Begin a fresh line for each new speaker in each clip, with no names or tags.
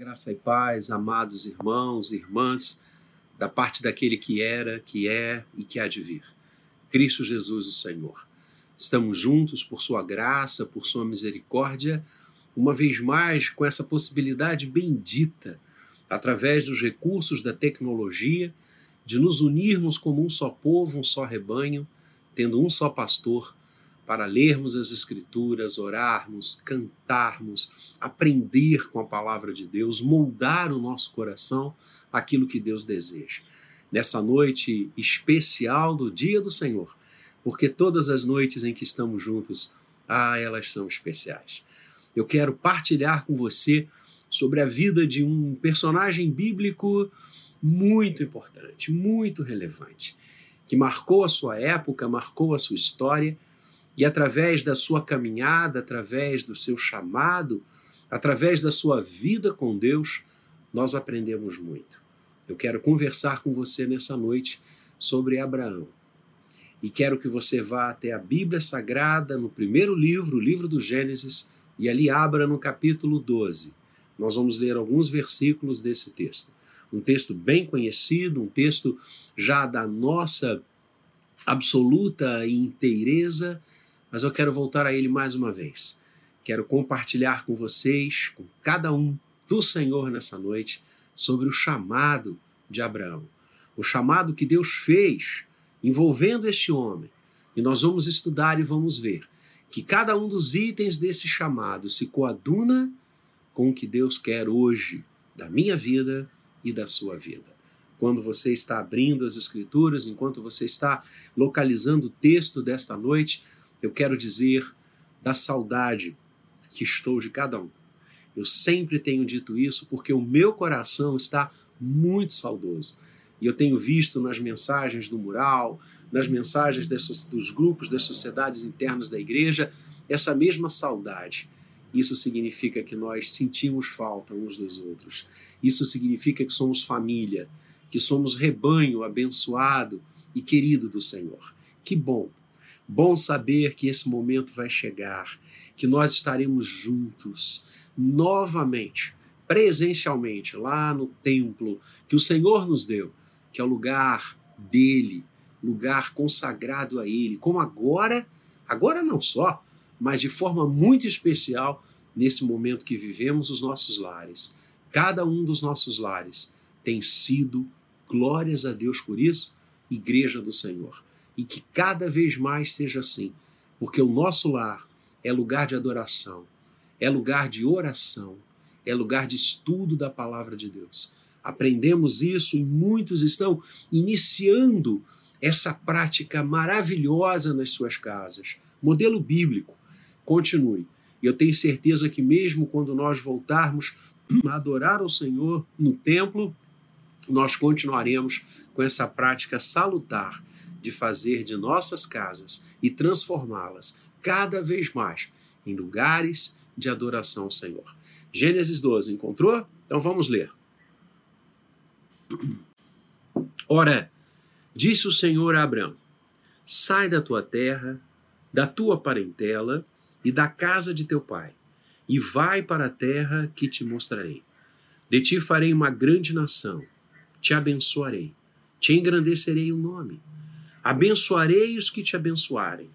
Graça e paz, amados irmãos e irmãs, da parte daquele que era, que é e que há de vir. Cristo Jesus, o Senhor. Estamos juntos por Sua graça, por Sua misericórdia, uma vez mais com essa possibilidade bendita, através dos recursos da tecnologia, de nos unirmos como um só povo, um só rebanho, tendo um só pastor para lermos as Escrituras, orarmos, cantarmos, aprender com a palavra de Deus, moldar o nosso coração aquilo que Deus deseja. Nessa noite especial do Dia do Senhor, porque todas as noites em que estamos juntos, ah, elas são especiais. Eu quero partilhar com você sobre a vida de um personagem bíblico muito importante, muito relevante, que marcou a sua época, marcou a sua história e através da sua caminhada, através do seu chamado, através da sua vida com Deus, nós aprendemos muito. Eu quero conversar com você nessa noite sobre Abraão. E quero que você vá até a Bíblia Sagrada, no primeiro livro, o livro do Gênesis, e ali abra no capítulo 12. Nós vamos ler alguns versículos desse texto. Um texto bem conhecido, um texto já da nossa absoluta inteireza, mas eu quero voltar a ele mais uma vez. Quero compartilhar com vocês, com cada um do Senhor nessa noite, sobre o chamado de Abraão. O chamado que Deus fez envolvendo este homem. E nós vamos estudar e vamos ver que cada um dos itens desse chamado se coaduna com o que Deus quer hoje da minha vida e da sua vida. Quando você está abrindo as Escrituras, enquanto você está localizando o texto desta noite, eu quero dizer da saudade que estou de cada um. Eu sempre tenho dito isso porque o meu coração está muito saudoso. E eu tenho visto nas mensagens do mural, nas mensagens dos grupos das sociedades internas da igreja, essa mesma saudade. Isso significa que nós sentimos falta uns dos outros. Isso significa que somos família, que somos rebanho abençoado e querido do Senhor. Que bom Bom saber que esse momento vai chegar, que nós estaremos juntos novamente, presencialmente, lá no templo que o Senhor nos deu, que é o lugar dele, lugar consagrado a ele, como agora, agora não só, mas de forma muito especial nesse momento que vivemos os nossos lares. Cada um dos nossos lares tem sido, glórias a Deus por isso, igreja do Senhor e que cada vez mais seja assim, porque o nosso lar é lugar de adoração, é lugar de oração, é lugar de estudo da palavra de Deus. Aprendemos isso e muitos estão iniciando essa prática maravilhosa nas suas casas. Modelo bíblico. Continue. Eu tenho certeza que, mesmo quando nós voltarmos a adorar o Senhor no templo, nós continuaremos com essa prática salutar de fazer de nossas casas e transformá-las cada vez mais em lugares de adoração ao Senhor. Gênesis 12, encontrou? Então vamos ler. Ora, disse o Senhor a Abraão: Sai da tua terra, da tua parentela e da casa de teu pai, e vai para a terra que te mostrarei. De ti farei uma grande nação, te abençoarei, te engrandecerei o nome Abençoarei os que te abençoarem,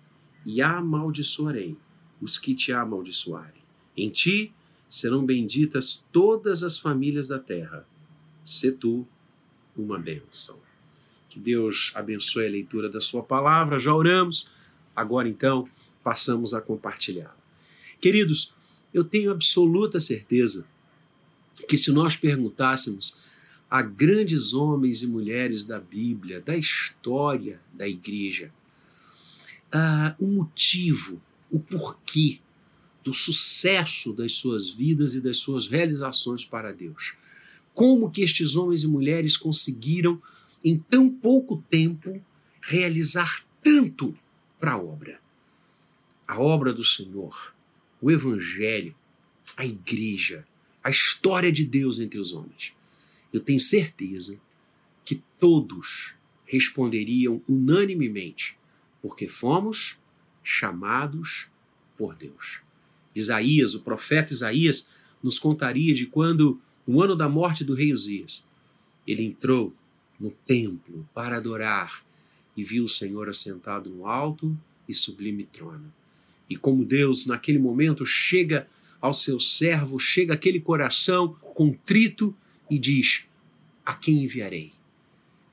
e amaldiçoarei os que te amaldiçoarem. Em ti serão benditas todas as famílias da terra. Se tu uma bênção. Que Deus abençoe a leitura da Sua palavra. Já oramos, agora então passamos a compartilhá-la. Queridos, eu tenho absoluta certeza que se nós perguntássemos a grandes homens e mulheres da Bíblia, da história da igreja, uh, o motivo, o porquê do sucesso das suas vidas e das suas realizações para Deus. Como que estes homens e mulheres conseguiram, em tão pouco tempo, realizar tanto para a obra? A obra do Senhor, o Evangelho, a igreja, a história de Deus entre os homens eu tenho certeza que todos responderiam unanimemente, porque fomos chamados por Deus. Isaías, o profeta Isaías, nos contaria de quando no ano da morte do rei Uzias, ele entrou no templo para adorar e viu o Senhor assentado no alto e sublime trono. E como Deus, naquele momento, chega ao seu servo, chega aquele coração contrito e diz: A quem enviarei?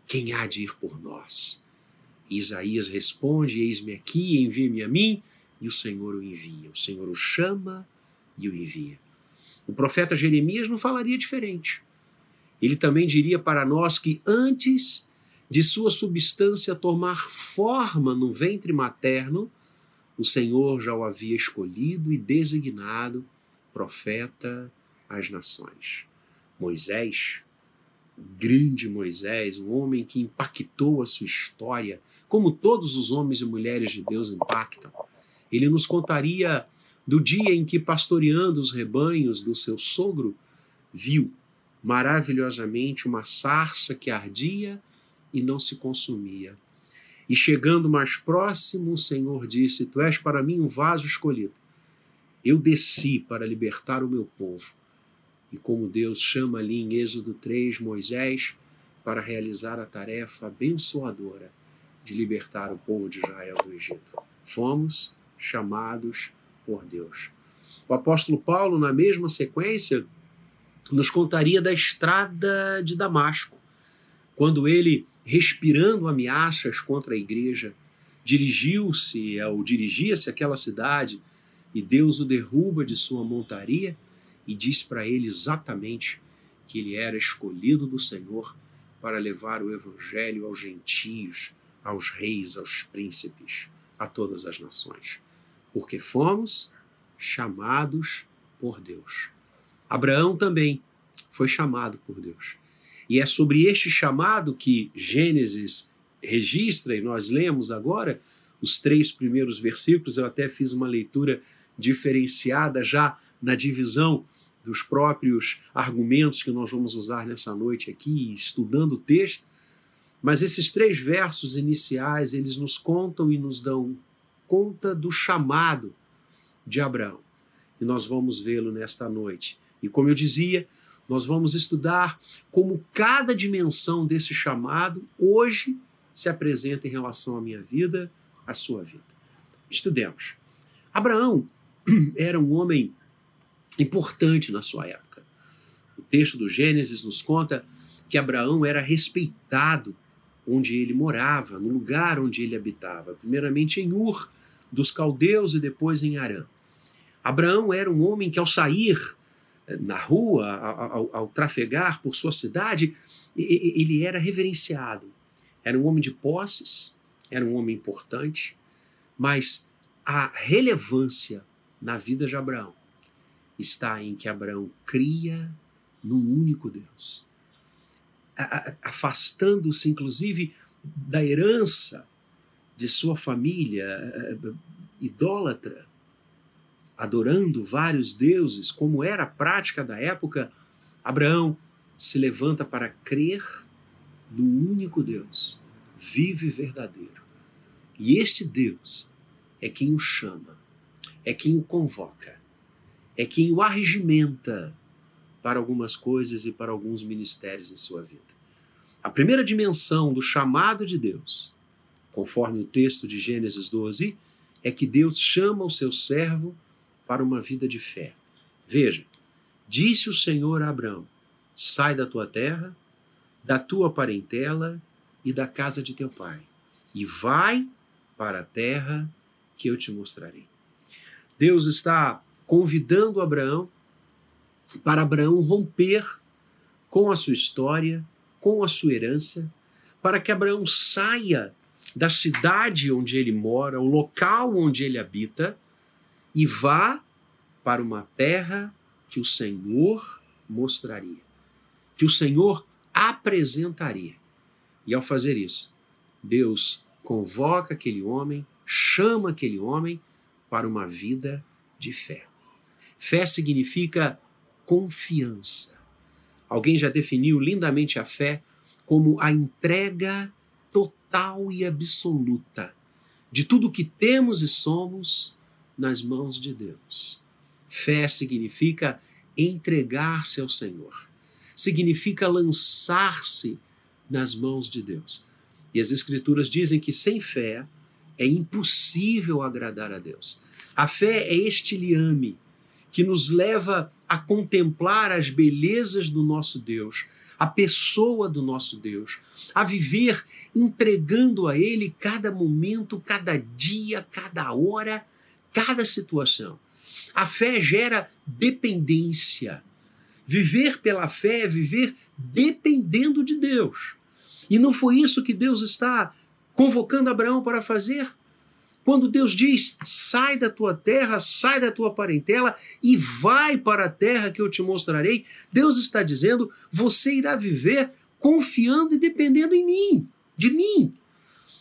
Quem há de ir por nós? E Isaías responde: Eis-me aqui, envie-me a mim. E o Senhor o envia. O Senhor o chama e o envia. O profeta Jeremias não falaria diferente. Ele também diria para nós que antes de sua substância tomar forma no ventre materno, o Senhor já o havia escolhido e designado profeta às nações. Moisés, o grande Moisés, um homem que impactou a sua história, como todos os homens e mulheres de Deus impactam. Ele nos contaria do dia em que, pastoreando os rebanhos do seu sogro, viu maravilhosamente uma sarça que ardia e não se consumia. E chegando mais próximo, o Senhor disse: Tu és para mim um vaso escolhido. Eu desci para libertar o meu povo. E como Deus chama ali em Êxodo 3 Moisés para realizar a tarefa abençoadora de libertar o povo de Israel do Egito. Fomos chamados por Deus. O apóstolo Paulo, na mesma sequência, nos contaria da estrada de Damasco, quando ele, respirando ameaças contra a igreja, dirigiu-se ou dirigia-se àquela cidade e Deus o derruba de sua montaria e diz para ele exatamente que ele era escolhido do Senhor para levar o evangelho aos gentios, aos reis, aos príncipes, a todas as nações, porque fomos chamados por Deus. Abraão também foi chamado por Deus. E é sobre este chamado que Gênesis registra, e nós lemos agora os três primeiros versículos. Eu até fiz uma leitura diferenciada já na divisão dos próprios argumentos que nós vamos usar nessa noite aqui, estudando o texto. Mas esses três versos iniciais, eles nos contam e nos dão conta do chamado de Abraão. E nós vamos vê-lo nesta noite. E como eu dizia, nós vamos estudar como cada dimensão desse chamado hoje se apresenta em relação à minha vida, à sua vida. Estudemos. Abraão era um homem importante na sua época. O texto do Gênesis nos conta que Abraão era respeitado onde ele morava, no lugar onde ele habitava, primeiramente em Ur dos caldeus e depois em Arã. Abraão era um homem que ao sair eh, na rua, ao, ao, trafegar por sua cidade, ele era reverenciado. Era um homem de posses, era um homem importante, mas a relevância na vida de Abraão está em que Abraão cria num único Deus, afastando-se inclusive da herança de sua família eh, eh, idólatra, adorando vários deuses, como era a prática da época, Abraão se levanta para crer no único Deus, vivo e verdadeiro. E este Deus é quem o chama, é quem o convoca, é quem o arregimenta para algumas coisas e para alguns ministérios em sua vida. A primeira dimensão do chamado de Deus, conforme o texto de Gênesis 12, é que Deus chama o seu servo para uma vida de fé. Veja, disse o Senhor a Abraão: sai da tua terra, da tua parentela e da casa de teu pai, e vai para a terra que eu te mostrarei. Deus está convidando Abraão para Abraão romper com a sua história, com a sua herança, para que Abraão saia da cidade onde ele mora, o local onde ele habita, e vá para uma terra que o Senhor mostraria, que o Senhor apresentaria. E ao fazer isso, Deus convoca aquele homem, chama aquele homem para uma vida de fé. Fé significa confiança. Alguém já definiu lindamente a fé como a entrega total e absoluta de tudo que temos e somos nas mãos de Deus. Fé significa entregar-se ao Senhor. significa lançar-se nas mãos de Deus. E as Escrituras dizem que sem fé é impossível agradar a Deus. A fé é este liame que nos leva a contemplar as belezas do nosso Deus, a pessoa do nosso Deus, a viver entregando a Ele cada momento, cada dia, cada hora, cada situação. A fé gera dependência. Viver pela fé é viver dependendo de Deus. E não foi isso que Deus está convocando Abraão para fazer? Quando Deus diz: sai da tua terra, sai da tua parentela e vai para a terra que eu te mostrarei, Deus está dizendo: você irá viver confiando e dependendo em mim, de mim.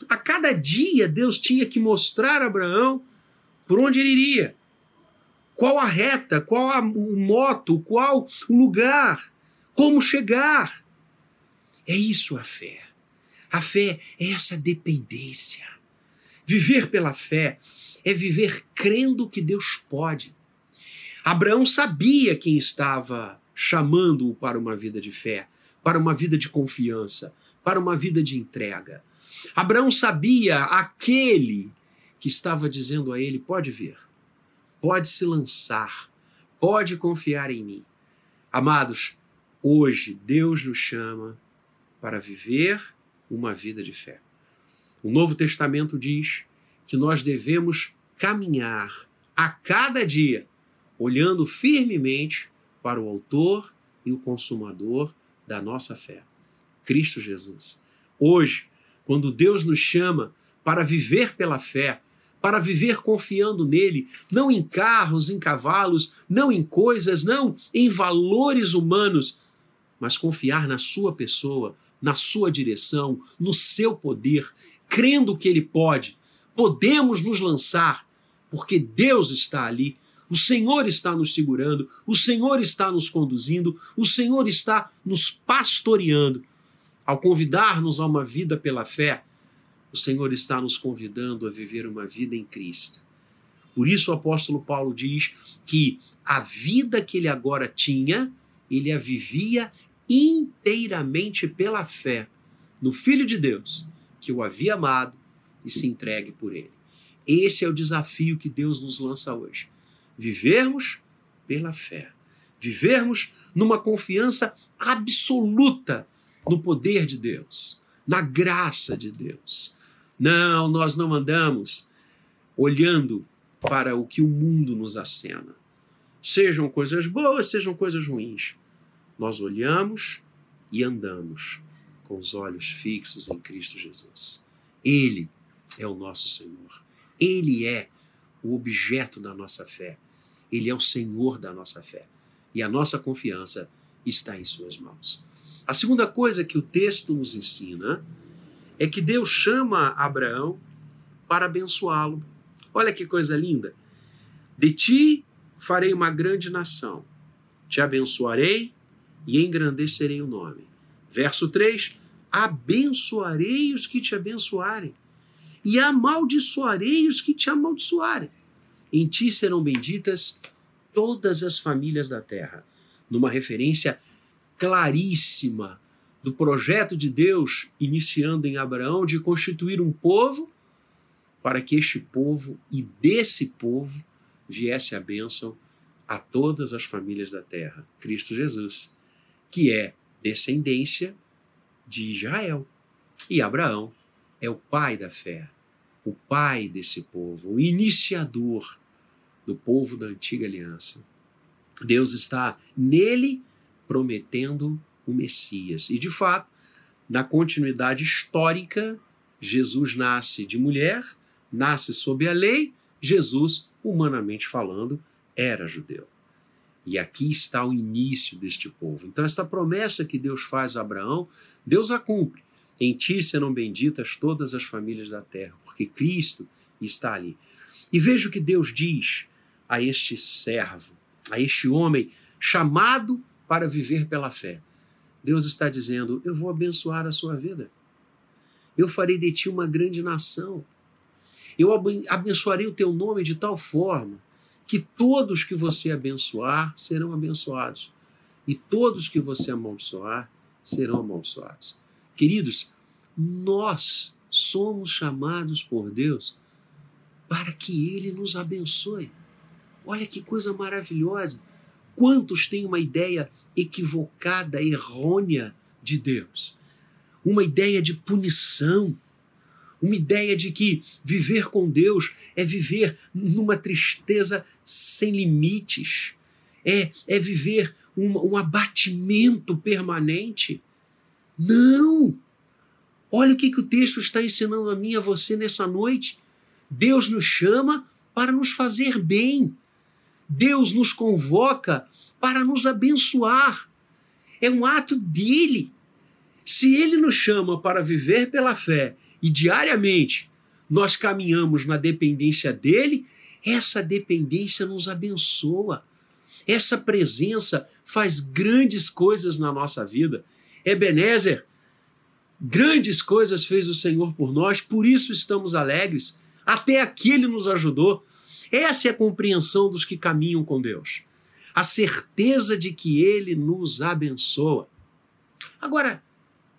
A cada dia Deus tinha que mostrar a Abraão por onde ele iria, qual a reta, qual a, o moto, qual o lugar, como chegar. É isso a fé. A fé é essa dependência. Viver pela fé é viver crendo que Deus pode. Abraão sabia quem estava chamando-o para uma vida de fé, para uma vida de confiança, para uma vida de entrega. Abraão sabia aquele que estava dizendo a ele: pode vir, pode se lançar, pode confiar em mim. Amados, hoje Deus nos chama para viver uma vida de fé. O Novo Testamento diz que nós devemos caminhar a cada dia, olhando firmemente para o Autor e o Consumador da nossa fé, Cristo Jesus. Hoje, quando Deus nos chama para viver pela fé, para viver confiando nele, não em carros, em cavalos, não em coisas, não em valores humanos, mas confiar na sua pessoa, na sua direção, no seu poder, crendo que ele pode. Podemos nos lançar, porque Deus está ali, o Senhor está nos segurando, o Senhor está nos conduzindo, o Senhor está nos pastoreando. Ao convidar-nos a uma vida pela fé, o Senhor está nos convidando a viver uma vida em Cristo. Por isso o apóstolo Paulo diz que a vida que ele agora tinha, ele a vivia inteiramente pela fé no Filho de Deus, que o havia amado e se entregue por ele. Esse é o desafio que Deus nos lança hoje. Vivermos pela fé. Vivermos numa confiança absoluta no poder de Deus, na graça de Deus. Não, nós não andamos olhando para o que o mundo nos acena. Sejam coisas boas, sejam coisas ruins. Nós olhamos e andamos com os olhos fixos em Cristo Jesus. Ele é o nosso Senhor. Ele é o objeto da nossa fé. Ele é o Senhor da nossa fé. E a nossa confiança está em Suas mãos. A segunda coisa que o texto nos ensina é que Deus chama Abraão para abençoá-lo. Olha que coisa linda. De ti farei uma grande nação, te abençoarei e engrandecerei o nome. Verso 3: Abençoarei os que te abençoarem, e amaldiçoarei os que te amaldiçoarem. Em ti serão benditas todas as famílias da terra. Numa referência claríssima do projeto de Deus iniciando em Abraão de constituir um povo para que este povo e desse povo viesse a bênção a todas as famílias da terra. Cristo Jesus que é descendência de Israel. E Abraão é o pai da fé, o pai desse povo, o iniciador do povo da antiga aliança. Deus está nele prometendo o Messias. E de fato, na continuidade histórica, Jesus nasce de mulher, nasce sob a lei, Jesus, humanamente falando, era judeu. E aqui está o início deste povo. Então, esta promessa que Deus faz a Abraão, Deus a cumpre. Em ti serão benditas todas as famílias da terra, porque Cristo está ali. E veja o que Deus diz a este servo, a este homem chamado para viver pela fé. Deus está dizendo: Eu vou abençoar a sua vida. Eu farei de ti uma grande nação. Eu abençoarei o teu nome de tal forma que todos que você abençoar serão abençoados. e todos que você amaldiçoar serão amaldiçoados. Queridos, nós somos chamados por Deus para que Ele nos abençoe. Olha que coisa maravilhosa. Quantos têm uma ideia equivocada, errônea de Deus? Uma ideia de punição, uma ideia de que viver com Deus é viver numa tristeza sem limites, é, é viver um, um abatimento permanente. Não! Olha o que, que o texto está ensinando a mim e a você nessa noite. Deus nos chama para nos fazer bem. Deus nos convoca para nos abençoar. É um ato dele. Se ele nos chama para viver pela fé e diariamente nós caminhamos na dependência dele, essa dependência nos abençoa. Essa presença faz grandes coisas na nossa vida. Ebenezer, grandes coisas fez o Senhor por nós, por isso estamos alegres. Até aqui ele nos ajudou. Essa é a compreensão dos que caminham com Deus. A certeza de que ele nos abençoa. Agora,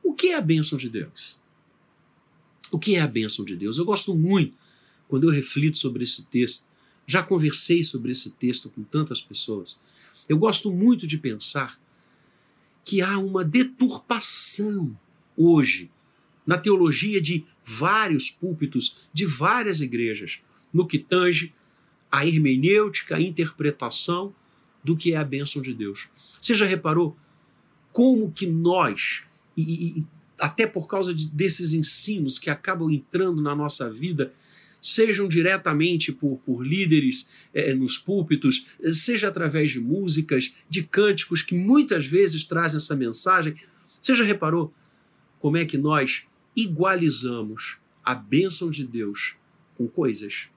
o que é a bênção de Deus? O que é a bênção de Deus? Eu gosto muito quando eu reflito sobre esse texto já conversei sobre esse texto com tantas pessoas. Eu gosto muito de pensar que há uma deturpação hoje na teologia de vários púlpitos, de várias igrejas, no que tange a hermenêutica, a interpretação do que é a bênção de Deus. Você já reparou como que nós, e, e até por causa de, desses ensinos que acabam entrando na nossa vida, sejam diretamente por, por líderes é, nos púlpitos, seja através de músicas, de cânticos que muitas vezes trazem essa mensagem. Você já reparou como é que nós igualizamos a bênção de Deus com coisas,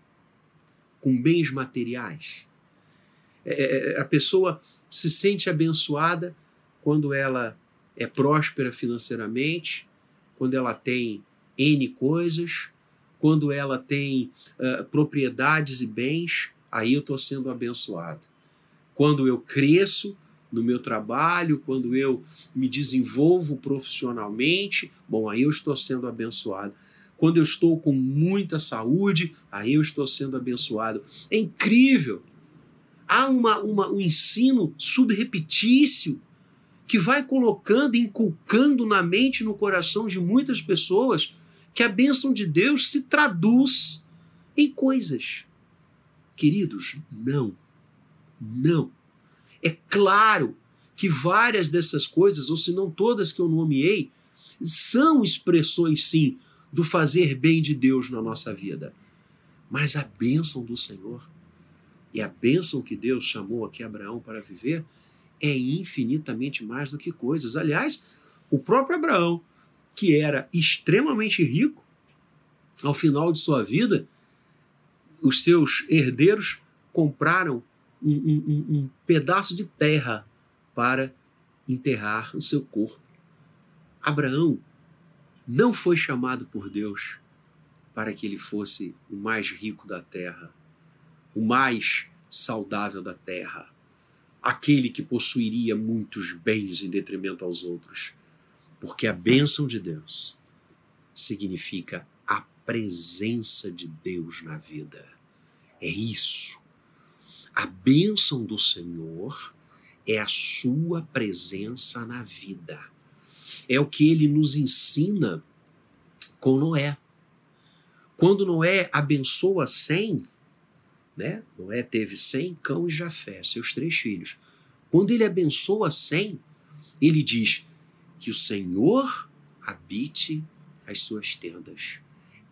com bens materiais? É, é a pessoa se sente abençoada quando ela é próspera financeiramente, quando ela tem N coisas, quando ela tem uh, propriedades e bens, aí eu estou sendo abençoado. Quando eu cresço no meu trabalho, quando eu me desenvolvo profissionalmente, bom, aí eu estou sendo abençoado. Quando eu estou com muita saúde, aí eu estou sendo abençoado. É incrível! Há uma, uma, um ensino subrepetício que vai colocando, inculcando na mente e no coração de muitas pessoas que a bênção de Deus se traduz em coisas. Queridos, não. Não. É claro que várias dessas coisas, ou se não todas que eu nomeei, são expressões, sim, do fazer bem de Deus na nossa vida. Mas a bênção do Senhor e a bênção que Deus chamou aqui Abraão para viver é infinitamente mais do que coisas. Aliás, o próprio Abraão, que era extremamente rico, ao final de sua vida, os seus herdeiros compraram um, um, um pedaço de terra para enterrar o seu corpo. Abraão não foi chamado por Deus para que ele fosse o mais rico da terra, o mais saudável da terra, aquele que possuiria muitos bens em detrimento aos outros. Porque a bênção de Deus significa a presença de Deus na vida. É isso. A bênção do Senhor é a sua presença na vida. É o que ele nos ensina com Noé. Quando Noé abençoa cem, né? Noé teve cem, Cão e Jafé, seus três filhos. Quando ele abençoa cem, ele diz: que o Senhor habite as suas tendas.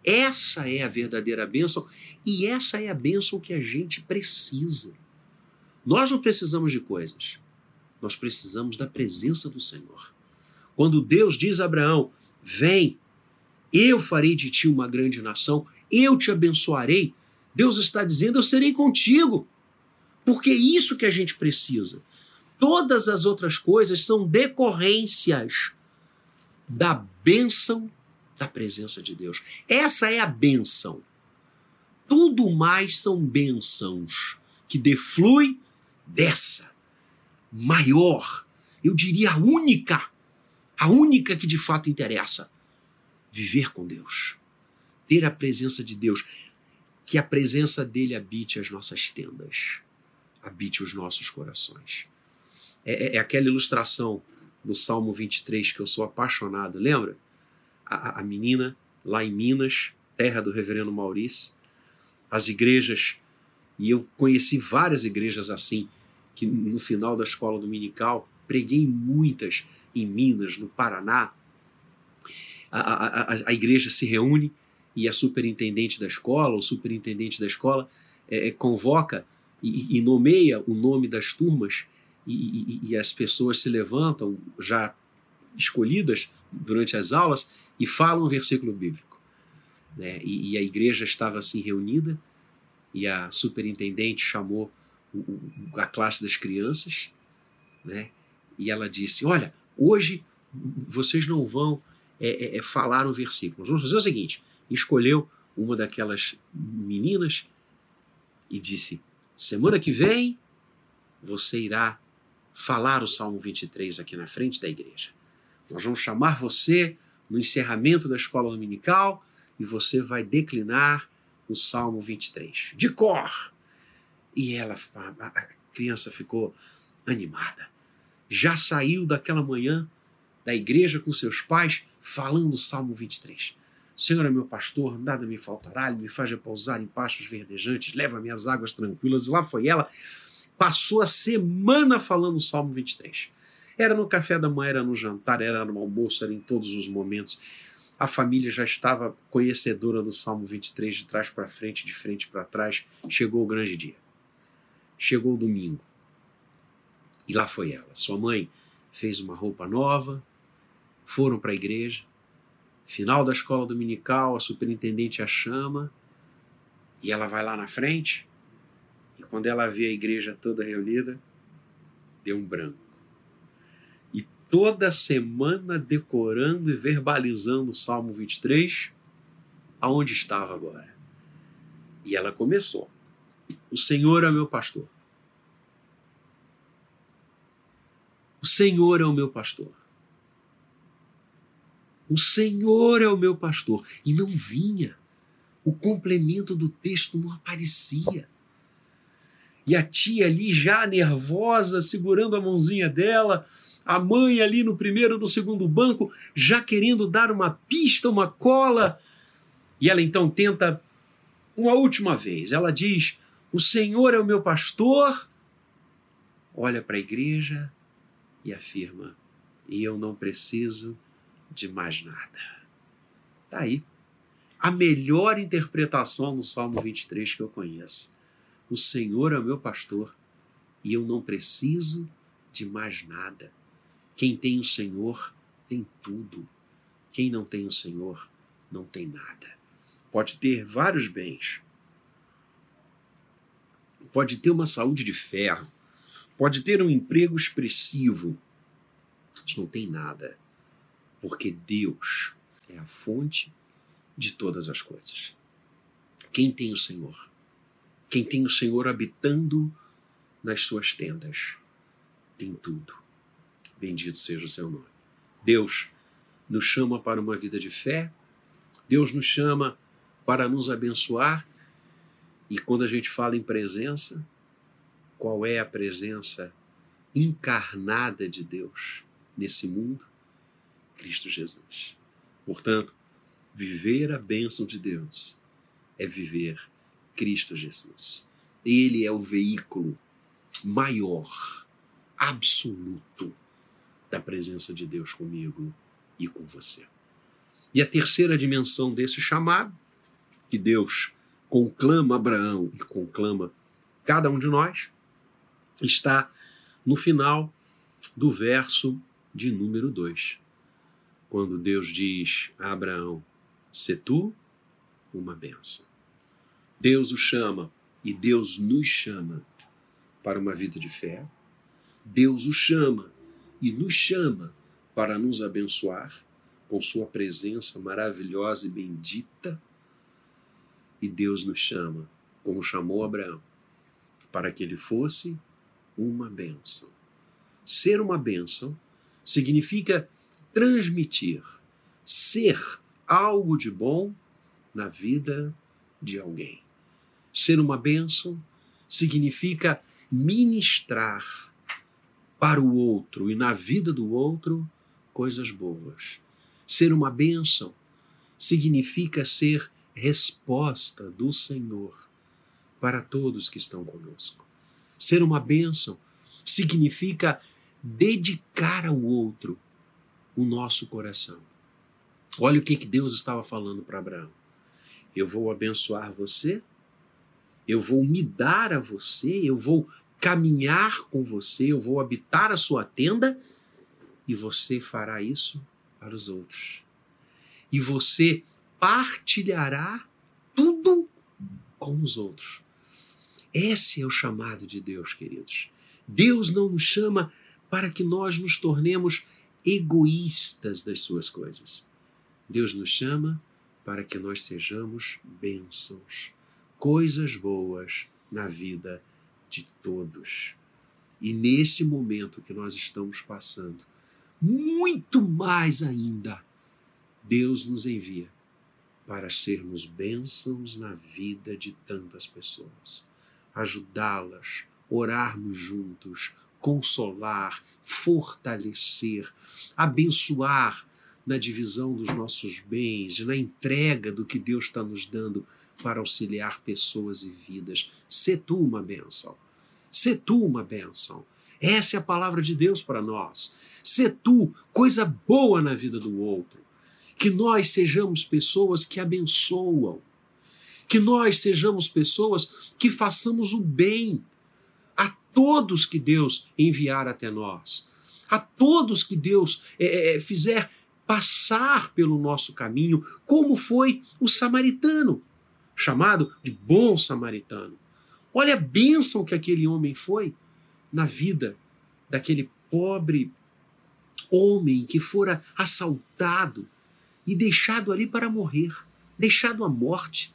Essa é a verdadeira bênção e essa é a bênção que a gente precisa. Nós não precisamos de coisas, nós precisamos da presença do Senhor. Quando Deus diz a Abraão: Vem, eu farei de ti uma grande nação, eu te abençoarei. Deus está dizendo: Eu serei contigo. Porque é isso que a gente precisa. Todas as outras coisas são decorrências da bênção da presença de Deus. Essa é a bênção. Tudo mais são bênçãos que deflui dessa maior, eu diria a única, a única que de fato interessa. Viver com Deus, ter a presença de Deus, que a presença dele habite as nossas tendas, habite os nossos corações. É, é, é aquela ilustração do Salmo 23 que eu sou apaixonado, lembra? A, a menina lá em Minas, terra do reverendo Maurício, as igrejas, e eu conheci várias igrejas assim, que no final da escola dominical, preguei muitas em Minas, no Paraná. A, a, a, igreja se reúne e a superintendente da escola, o superintendente da escola, é, é convoca e, e, nomeia o nome das turmas e, e, as pessoas se levantam, já escolhidas durante as aulas, e falam um versículo bíblico. Né? E, e, a igreja estava assim reunida, e a superintendente chamou o, o, a classe das crianças, né? e ela disse: Olha, hoje vocês não vão é, é, é falar um versículo. Vamos fazer o seguinte: escolheu uma daquelas meninas e disse: Semana que vem você irá falar o Salmo 23 aqui na frente da igreja. Nós vamos chamar você no encerramento da escola dominical e você vai declinar o Salmo 23, de cor. E ela, a criança ficou animada. Já saiu daquela manhã da igreja com seus pais falando o Salmo 23. Senhor é meu pastor, nada me faltará, ele me faz repousar em pastos verdejantes, leva-me às águas tranquilas. E lá foi ela, passou a semana falando o Salmo 23. Era no café da manhã, era no jantar, era no almoço, era em todos os momentos. A família já estava conhecedora do Salmo 23, de trás para frente, de frente para trás. Chegou o grande dia. Chegou o domingo. E lá foi ela. Sua mãe fez uma roupa nova, foram para a igreja. Final da escola dominical, a superintendente a chama e ela vai lá na frente. E quando ela vê a igreja toda reunida, deu um branco toda semana decorando e verbalizando o Salmo 23, aonde estava agora. E ela começou: O Senhor é meu pastor. O Senhor é o meu pastor. O Senhor é o meu pastor. E não vinha. O complemento do texto não aparecia. E a tia ali já nervosa, segurando a mãozinha dela, a mãe ali no primeiro, no segundo banco, já querendo dar uma pista, uma cola. E ela então tenta uma última vez. Ela diz: O Senhor é o meu pastor. Olha para a igreja e afirma: E eu não preciso de mais nada. Está aí. A melhor interpretação do Salmo 23 que eu conheço. O Senhor é o meu pastor e eu não preciso de mais nada. Quem tem o Senhor tem tudo. Quem não tem o Senhor não tem nada. Pode ter vários bens, pode ter uma saúde de ferro, pode ter um emprego expressivo, mas não tem nada, porque Deus é a fonte de todas as coisas. Quem tem o Senhor? Quem tem o Senhor habitando nas suas tendas, tem tudo. Bendito seja o seu nome. Deus nos chama para uma vida de fé, Deus nos chama para nos abençoar. E quando a gente fala em presença, qual é a presença encarnada de Deus nesse mundo? Cristo Jesus. Portanto, viver a bênção de Deus é viver Cristo Jesus. Ele é o veículo maior, absoluto da presença de Deus comigo e com você. E a terceira dimensão desse chamado, que Deus conclama Abraão e conclama cada um de nós, está no final do verso de número 2, quando Deus diz a Abraão: Se tu uma benção. Deus o chama e Deus nos chama para uma vida de fé. Deus o chama e nos chama para nos abençoar com Sua presença maravilhosa e bendita. E Deus nos chama, como chamou Abraão, para que ele fosse uma bênção. Ser uma bênção significa transmitir, ser algo de bom na vida de alguém. Ser uma bênção significa ministrar para o outro e na vida do outro coisas boas. Ser uma bênção significa ser resposta do Senhor para todos que estão conosco. Ser uma bênção significa dedicar ao outro o nosso coração. Olha o que, que Deus estava falando para Abraão. Eu vou abençoar você, eu vou me dar a você, eu vou caminhar com você, eu vou habitar a sua tenda e você fará isso para os outros. E você partilhará tudo com os outros. Esse é o chamado de Deus, queridos. Deus não nos chama para que nós nos tornemos egoístas das suas coisas. Deus nos chama para que nós sejamos bênçãos, coisas boas na vida de todos. E nesse momento que nós estamos passando, muito mais ainda, Deus nos envia para sermos bênçãos na vida de tantas pessoas, ajudá-las, orarmos juntos, consolar, fortalecer, abençoar na divisão dos nossos bens, na entrega do que Deus está nos dando para auxiliar pessoas e vidas. Sê tu uma bênção. Sê tu uma bênção. Essa é a palavra de Deus para nós. Sê tu coisa boa na vida do outro. Que nós sejamos pessoas que abençoam. Que nós sejamos pessoas que façamos o bem todos que Deus enviar até nós, a todos que Deus é, é, fizer passar pelo nosso caminho, como foi o samaritano, chamado de bom samaritano. Olha a bênção que aquele homem foi na vida daquele pobre homem que fora assaltado e deixado ali para morrer, deixado à morte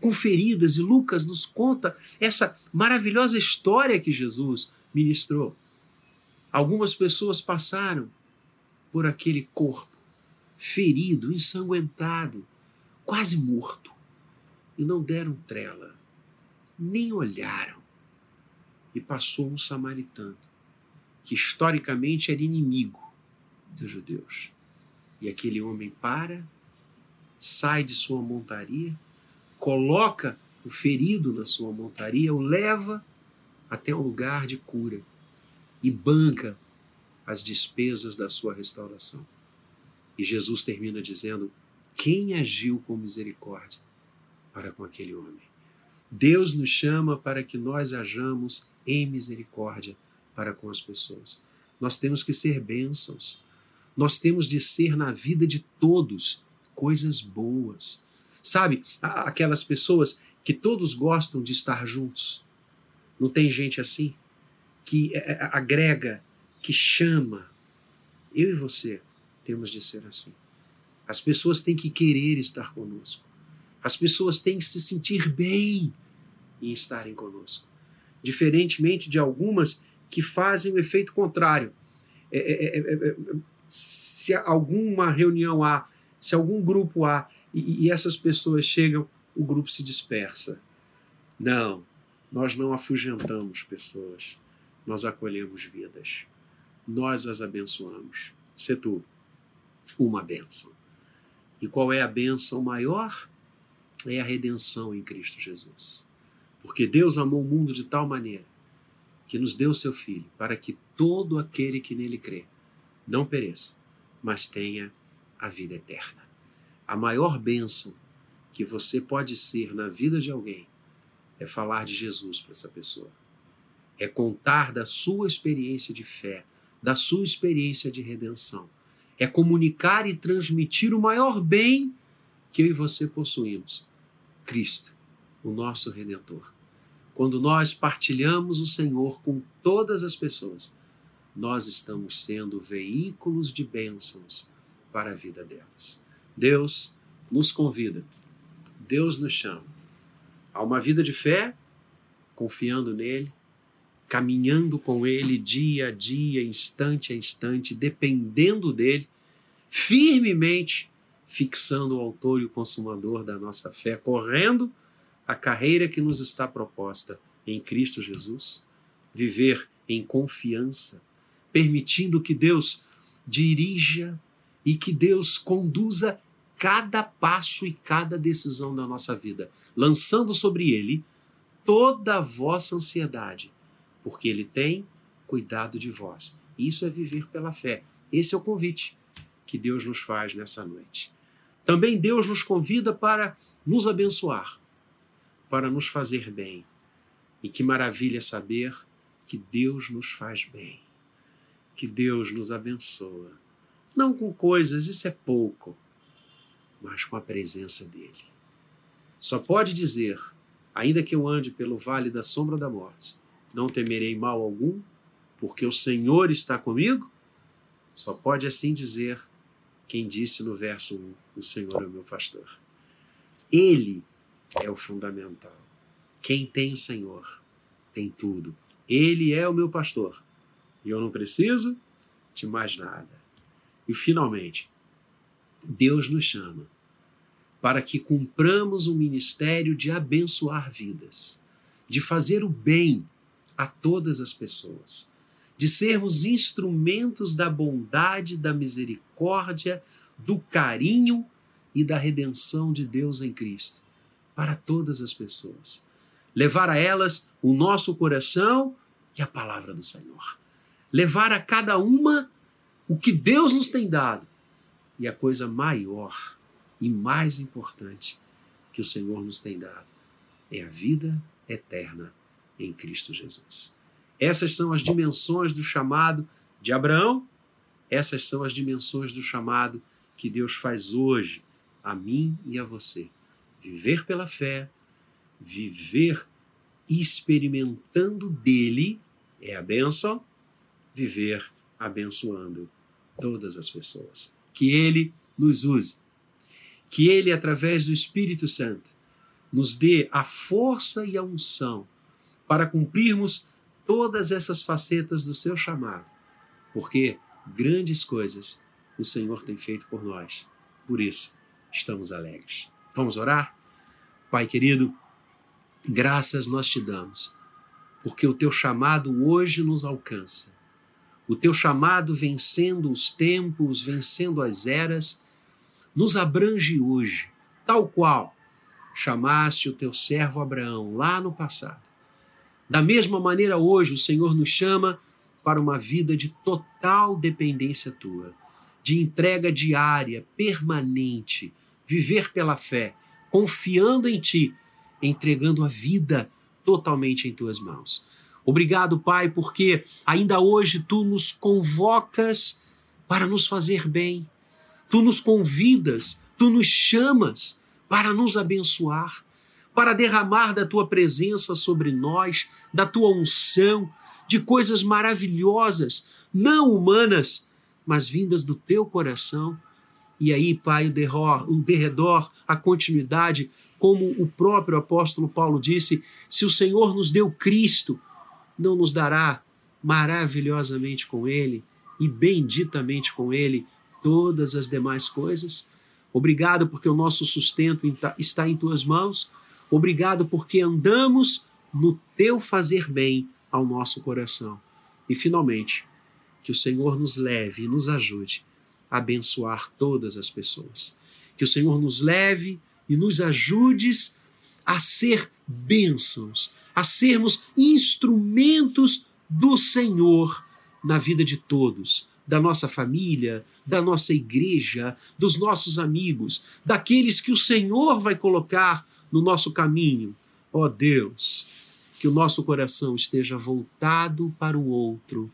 com feridas, e Lucas nos conta essa maravilhosa história que Jesus ministrou. Algumas pessoas passaram por aquele corpo, ferido, ensanguentado, quase morto, e não deram trela, nem olharam. E passou um samaritano, que historicamente era inimigo dos judeus. E aquele homem para, sai de sua montaria, coloca o ferido na sua montaria, o leva até um lugar de cura e banca as despesas da sua restauração. E Jesus termina dizendo: Quem agiu com misericórdia para com aquele homem? Deus nos chama para que nós hajamos em misericórdia para com as pessoas. Nós temos que ser bênçãos. Nós temos de ser na vida de todos coisas boas. Sabe, aquelas pessoas que todos gostam de estar juntos. Não tem gente assim que é, é, agrega, que chama. Eu e você temos de ser assim. As pessoas têm que querer estar conosco. As pessoas têm que se sentir bem em estarem conosco. Diferentemente de algumas que fazem o efeito contrário. É, é, é, é se alguma reunião há, se algum grupo há e, e essas pessoas chegam, o grupo se dispersa. Não, nós não afugentamos pessoas, nós acolhemos vidas, nós as abençoamos. Se tu, uma bênção. E qual é a bênção maior? É a redenção em Cristo Jesus. Porque Deus amou o mundo de tal maneira que nos deu seu Filho, para que todo aquele que nele crê não pereça, mas tenha a vida eterna. A maior bênção que você pode ser na vida de alguém é falar de Jesus para essa pessoa. É contar da sua experiência de fé, da sua experiência de redenção. É comunicar e transmitir o maior bem que eu e você possuímos: Cristo, o nosso redentor. Quando nós partilhamos o Senhor com todas as pessoas, nós estamos sendo veículos de bênçãos para a vida delas. Deus nos convida, Deus nos chama a uma vida de fé, confiando nele, caminhando com Ele dia a dia, instante a instante, dependendo dele, firmemente fixando o autor e o consumador da nossa fé, correndo a carreira que nos está proposta em Cristo Jesus, viver em confiança, permitindo que Deus dirija e que Deus conduza cada passo e cada decisão da nossa vida, lançando sobre Ele toda a vossa ansiedade, porque Ele tem cuidado de vós. Isso é viver pela fé. Esse é o convite que Deus nos faz nessa noite. Também Deus nos convida para nos abençoar, para nos fazer bem. E que maravilha saber que Deus nos faz bem, que Deus nos abençoa. Não com coisas, isso é pouco, mas com a presença dEle. Só pode dizer, ainda que eu ande pelo vale da sombra da morte, não temerei mal algum, porque o Senhor está comigo? Só pode assim dizer quem disse no verso 1: O Senhor é o meu pastor. Ele é o fundamental. Quem tem o Senhor tem tudo. Ele é o meu pastor. E eu não preciso de mais nada. E finalmente, Deus nos chama para que cumpramos o ministério de abençoar vidas, de fazer o bem a todas as pessoas, de sermos instrumentos da bondade, da misericórdia, do carinho e da redenção de Deus em Cristo para todas as pessoas. Levar a elas o nosso coração e a palavra do Senhor. Levar a cada uma o que Deus nos tem dado e a coisa maior e mais importante que o Senhor nos tem dado é a vida eterna em Cristo Jesus. Essas são as dimensões do chamado de Abraão, essas são as dimensões do chamado que Deus faz hoje a mim e a você. Viver pela fé, viver experimentando dele é a bênção, viver abençoando todas as pessoas. Que ele nos use, que ele, através do Espírito Santo, nos dê a força e a unção para cumprirmos todas essas facetas do seu chamado, porque grandes coisas o Senhor tem feito por nós. Por isso, estamos alegres. Vamos orar? Pai querido, graças nós te damos, porque o teu chamado hoje nos alcança. O teu chamado vencendo os tempos, vencendo as eras, nos abrange hoje, tal qual chamaste o teu servo Abraão lá no passado da mesma maneira, hoje, o Senhor nos chama para uma vida de total dependência tua, de entrega diária, permanente, viver pela fé, confiando em ti, entregando a vida totalmente em tuas mãos. Obrigado, Pai, porque ainda hoje tu nos convocas para nos fazer bem, tu nos convidas, tu nos chamas para nos abençoar para derramar da tua presença sobre nós, da tua unção, de coisas maravilhosas, não humanas, mas vindas do teu coração. E aí, Pai, o derredor, o derredor, a continuidade, como o próprio apóstolo Paulo disse: se o Senhor nos deu Cristo, não nos dará maravilhosamente com Ele e benditamente com Ele todas as demais coisas? Obrigado porque o nosso sustento está em tuas mãos. Obrigado porque andamos no teu fazer bem ao nosso coração. E finalmente, que o Senhor nos leve e nos ajude a abençoar todas as pessoas. Que o Senhor nos leve e nos ajudes a ser bênçãos, a sermos instrumentos do Senhor na vida de todos, da nossa família, da nossa igreja, dos nossos amigos, daqueles que o Senhor vai colocar no nosso caminho. Ó oh Deus, que o nosso coração esteja voltado para o outro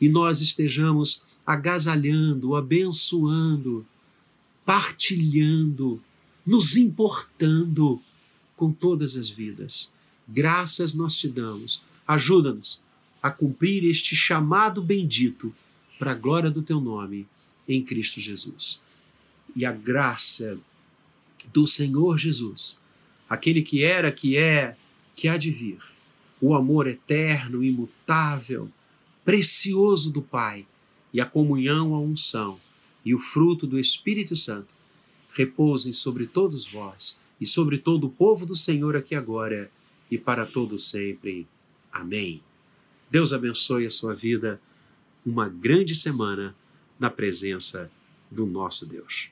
e nós estejamos agasalhando, abençoando, partilhando, nos importando com todas as vidas. Graças nós te damos. Ajuda-nos a cumprir este chamado bendito para a glória do teu nome em Cristo Jesus. E a graça do Senhor Jesus aquele que era, que é, que há de vir, o amor eterno, imutável, precioso do Pai e a comunhão, a unção e o fruto do Espírito Santo repousem sobre todos vós e sobre todo o povo do Senhor aqui agora e para todo sempre. Amém. Deus abençoe a sua vida. Uma grande semana na presença do nosso Deus.